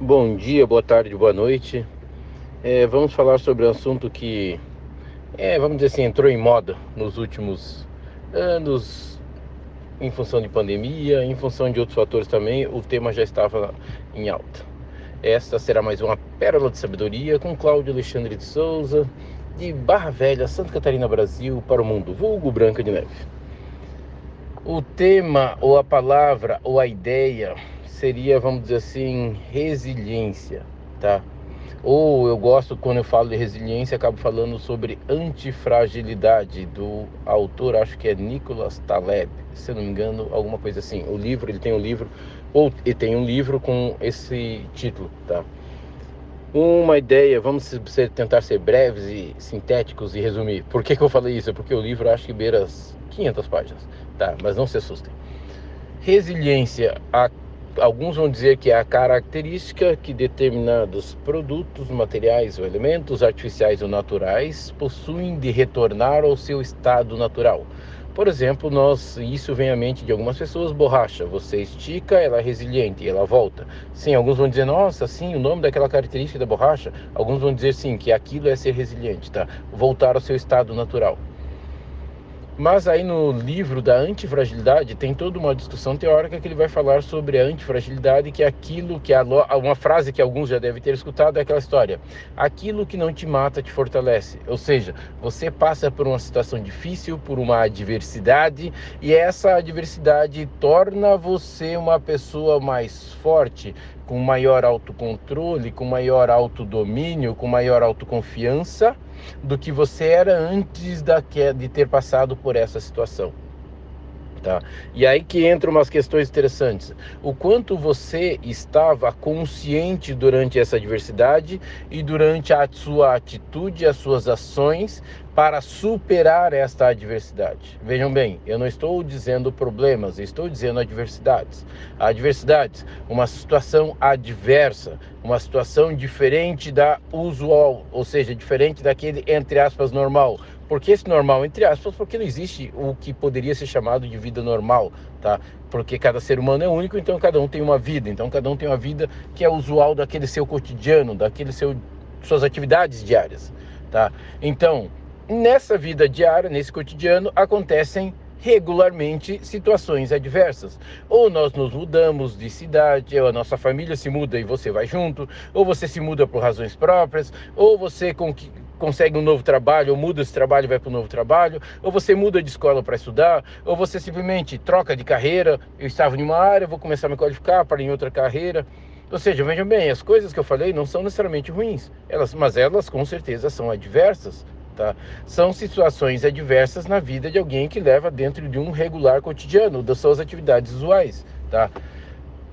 Bom dia, boa tarde, boa noite. É, vamos falar sobre um assunto que, é, vamos dizer assim, entrou em moda nos últimos anos, em função de pandemia, em função de outros fatores também. O tema já estava em alta. Esta será mais uma pérola de sabedoria com Cláudio Alexandre de Souza, de Barra Velha, Santa Catarina, Brasil, para o mundo, vulgo Branca de Neve. O tema, ou a palavra, ou a ideia seria, vamos dizer assim, resiliência, tá? Ou eu gosto quando eu falo de resiliência, acabo falando sobre antifragilidade do autor, acho que é Nicolas Taleb, se não me engano, alguma coisa assim. O livro, ele tem um livro, ou ele tem um livro com esse título, tá? Uma ideia, vamos tentar ser breves e sintéticos e resumir. Por que, que eu falei isso? Porque o livro acho que beira as 500 páginas, tá? Mas não se assustem. Resiliência, a alguns vão dizer que é a característica que determinados produtos, materiais ou elementos artificiais ou naturais possuem de retornar ao seu estado natural. Por exemplo, nós, isso vem à mente de algumas pessoas, borracha. Você estica, ela é resiliente, ela volta. Sim, alguns vão dizer, nossa, sim, o nome daquela característica da borracha. Alguns vão dizer sim, que aquilo é ser resiliente, tá? Voltar ao seu estado natural. Mas aí no livro da antifragilidade tem toda uma discussão teórica que ele vai falar sobre a antifragilidade, que é aquilo que a, uma frase que alguns já devem ter escutado é aquela história: aquilo que não te mata te fortalece. Ou seja, você passa por uma situação difícil, por uma adversidade, e essa adversidade torna você uma pessoa mais forte, com maior autocontrole, com maior autodomínio, com maior autoconfiança do que você era antes da, de ter passado por essa situação. Tá? E aí que entram umas questões interessantes. O quanto você estava consciente durante essa adversidade e durante a sua atitude, as suas ações para superar esta adversidade. Vejam bem, eu não estou dizendo problemas, estou dizendo adversidades. Adversidades, uma situação adversa, uma situação diferente da usual, ou seja, diferente daquele entre aspas normal por que esse normal, entre aspas, porque não existe o que poderia ser chamado de vida normal, tá? Porque cada ser humano é único, então cada um tem uma vida, então cada um tem uma vida que é usual daquele seu cotidiano, daquele seu suas atividades diárias, tá? Então, nessa vida diária, nesse cotidiano, acontecem regularmente situações adversas. Ou nós nos mudamos de cidade, ou a nossa família se muda e você vai junto, ou você se muda por razões próprias, ou você consegue um novo trabalho, ou muda esse trabalho e vai para um novo trabalho, ou você muda de escola para estudar, ou você simplesmente troca de carreira. Eu estava em uma área, vou começar a me qualificar para em outra carreira. Ou seja, vejam bem, as coisas que eu falei não são necessariamente ruins, elas, mas elas com certeza são adversas. Tá? São situações adversas na vida de alguém que leva dentro de um regular cotidiano, das suas atividades usuais. Tá?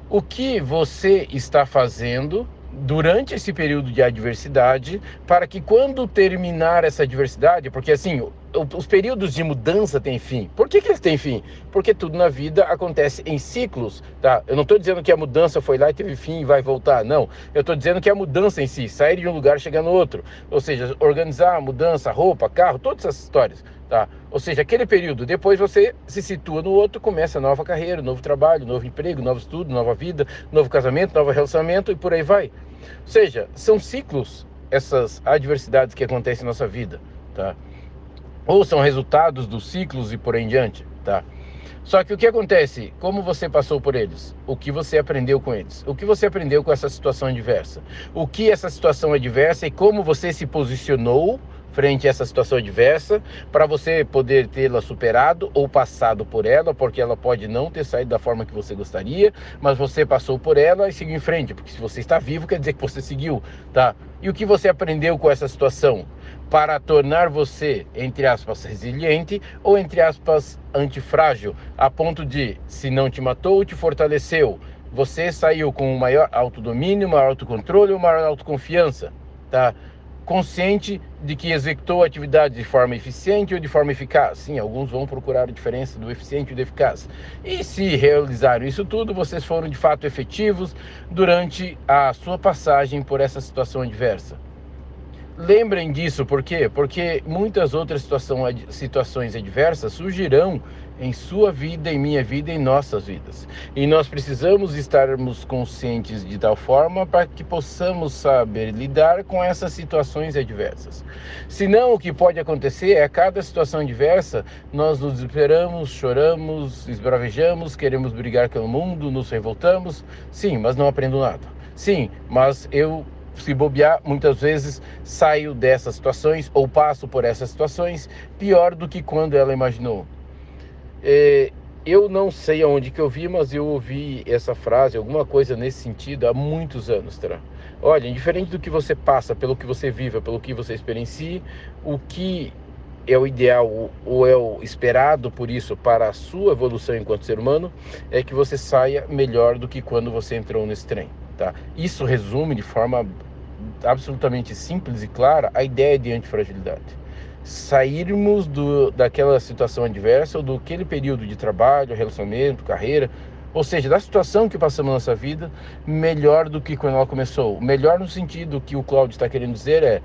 O que você está fazendo durante esse período de adversidade, para que quando terminar essa adversidade, porque assim, os períodos de mudança têm fim. Por que, que eles têm fim? Porque tudo na vida acontece em ciclos, tá? Eu não estou dizendo que a mudança foi lá e teve fim e vai voltar, não. Eu estou dizendo que a mudança em si, sair de um lugar e chegar no outro, ou seja, organizar a mudança, roupa, carro, todas essas histórias, tá? Ou seja, aquele período, depois você se situa no outro, começa nova carreira, novo trabalho, novo emprego, novo estudo, nova vida, novo casamento, novo relacionamento e por aí vai. Ou seja, são ciclos essas adversidades que acontecem em nossa vida, tá? Ou são resultados dos ciclos e por aí em diante, tá? Só que o que acontece? Como você passou por eles? O que você aprendeu com eles? O que você aprendeu com essa situação adversa? O que essa situação adversa e como você se posicionou frente a essa situação adversa, para você poder tê-la superado ou passado por ela, porque ela pode não ter saído da forma que você gostaria, mas você passou por ela e seguiu em frente, porque se você está vivo quer dizer que você seguiu, tá? E o que você aprendeu com essa situação para tornar você, entre aspas, resiliente ou entre aspas, antifrágil, a ponto de, se não te matou, te fortaleceu. Você saiu com um maior autodomínio, maior autocontrole, maior autoconfiança, tá? Consciente de que executou a atividade de forma eficiente ou de forma eficaz. Sim, alguns vão procurar a diferença do eficiente e do eficaz. E se realizaram isso tudo, vocês foram de fato efetivos durante a sua passagem por essa situação adversa. Lembrem disso, por quê? Porque muitas outras situação, situações adversas surgirão em sua vida, em minha vida, em nossas vidas. E nós precisamos estarmos conscientes de tal forma para que possamos saber lidar com essas situações adversas. Senão, o que pode acontecer é a cada situação adversa, nós nos desesperamos, choramos, esbravejamos, queremos brigar com o mundo, nos revoltamos. Sim, mas não aprendo nada. Sim, mas eu se bobear, muitas vezes saio dessas situações ou passo por essas situações pior do que quando ela imaginou. É, eu não sei aonde que eu vi, mas eu ouvi essa frase, alguma coisa nesse sentido, há muitos anos. Olha, indiferente do que você passa, pelo que você vive, pelo que você experiencia, o que é o ideal ou é o esperado por isso para a sua evolução enquanto ser humano é que você saia melhor do que quando você entrou nesse trem, tá? Isso resume de forma absolutamente simples e clara a ideia de antifragilidade sairmos do, daquela situação adversa ou do aquele período de trabalho, relacionamento, carreira, ou seja, da situação que passamos na nossa vida, melhor do que quando ela começou. Melhor no sentido que o Cláudio está querendo dizer é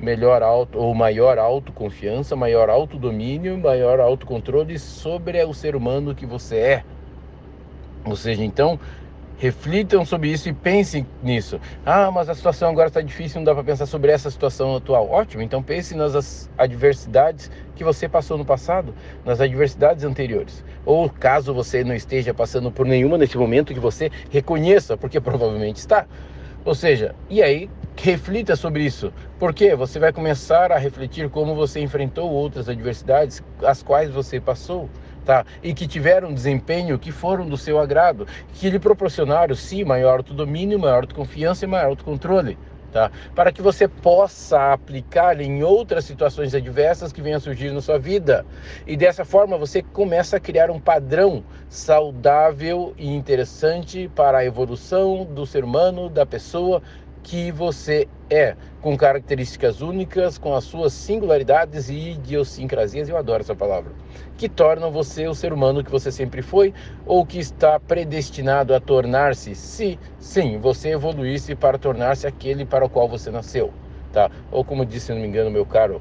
melhor auto ou maior autoconfiança, maior autodomínio, maior autocontrole sobre o ser humano que você é. Ou seja, então Reflitam sobre isso e pensem nisso. Ah, mas a situação agora está difícil, não dá para pensar sobre essa situação atual. Ótimo, então pense nas adversidades que você passou no passado, nas adversidades anteriores. Ou caso você não esteja passando por nenhuma nesse momento, que você reconheça, porque provavelmente está. Ou seja, e aí reflita sobre isso, porque você vai começar a refletir como você enfrentou outras adversidades, as quais você passou tá? E que tiveram desempenho que foram do seu agrado, que lhe proporcionaram, sim, maior autodomínio, maior autoconfiança e maior autocontrole. Tá? Para que você possa aplicar em outras situações adversas que venham a surgir na sua vida. E dessa forma você começa a criar um padrão saudável e interessante para a evolução do ser humano, da pessoa que você é, com características únicas, com as suas singularidades e idiosincrasias, eu adoro essa palavra, que tornam você o ser humano que você sempre foi ou que está predestinado a tornar-se, se sim, você evoluísse para tornar-se aquele para o qual você nasceu, tá? Ou como disse, se não me engano, meu caro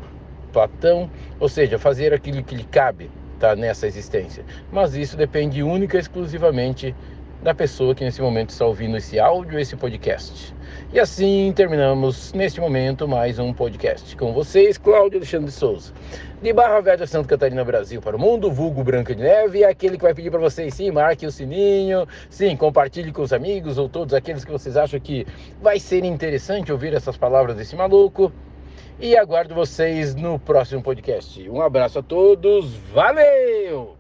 Platão, ou seja, fazer aquilo que lhe cabe, tá, nessa existência. Mas isso depende única e exclusivamente da pessoa que nesse momento está ouvindo esse áudio, esse podcast. E assim terminamos neste momento mais um podcast com vocês, Cláudio Alexandre de Souza, de Barra Velha, Santa Catarina, Brasil, para o mundo, vulgo Branca de Neve, e aquele que vai pedir para vocês, sim, marque o sininho, sim, compartilhe com os amigos ou todos aqueles que vocês acham que vai ser interessante ouvir essas palavras desse maluco. E aguardo vocês no próximo podcast. Um abraço a todos, valeu!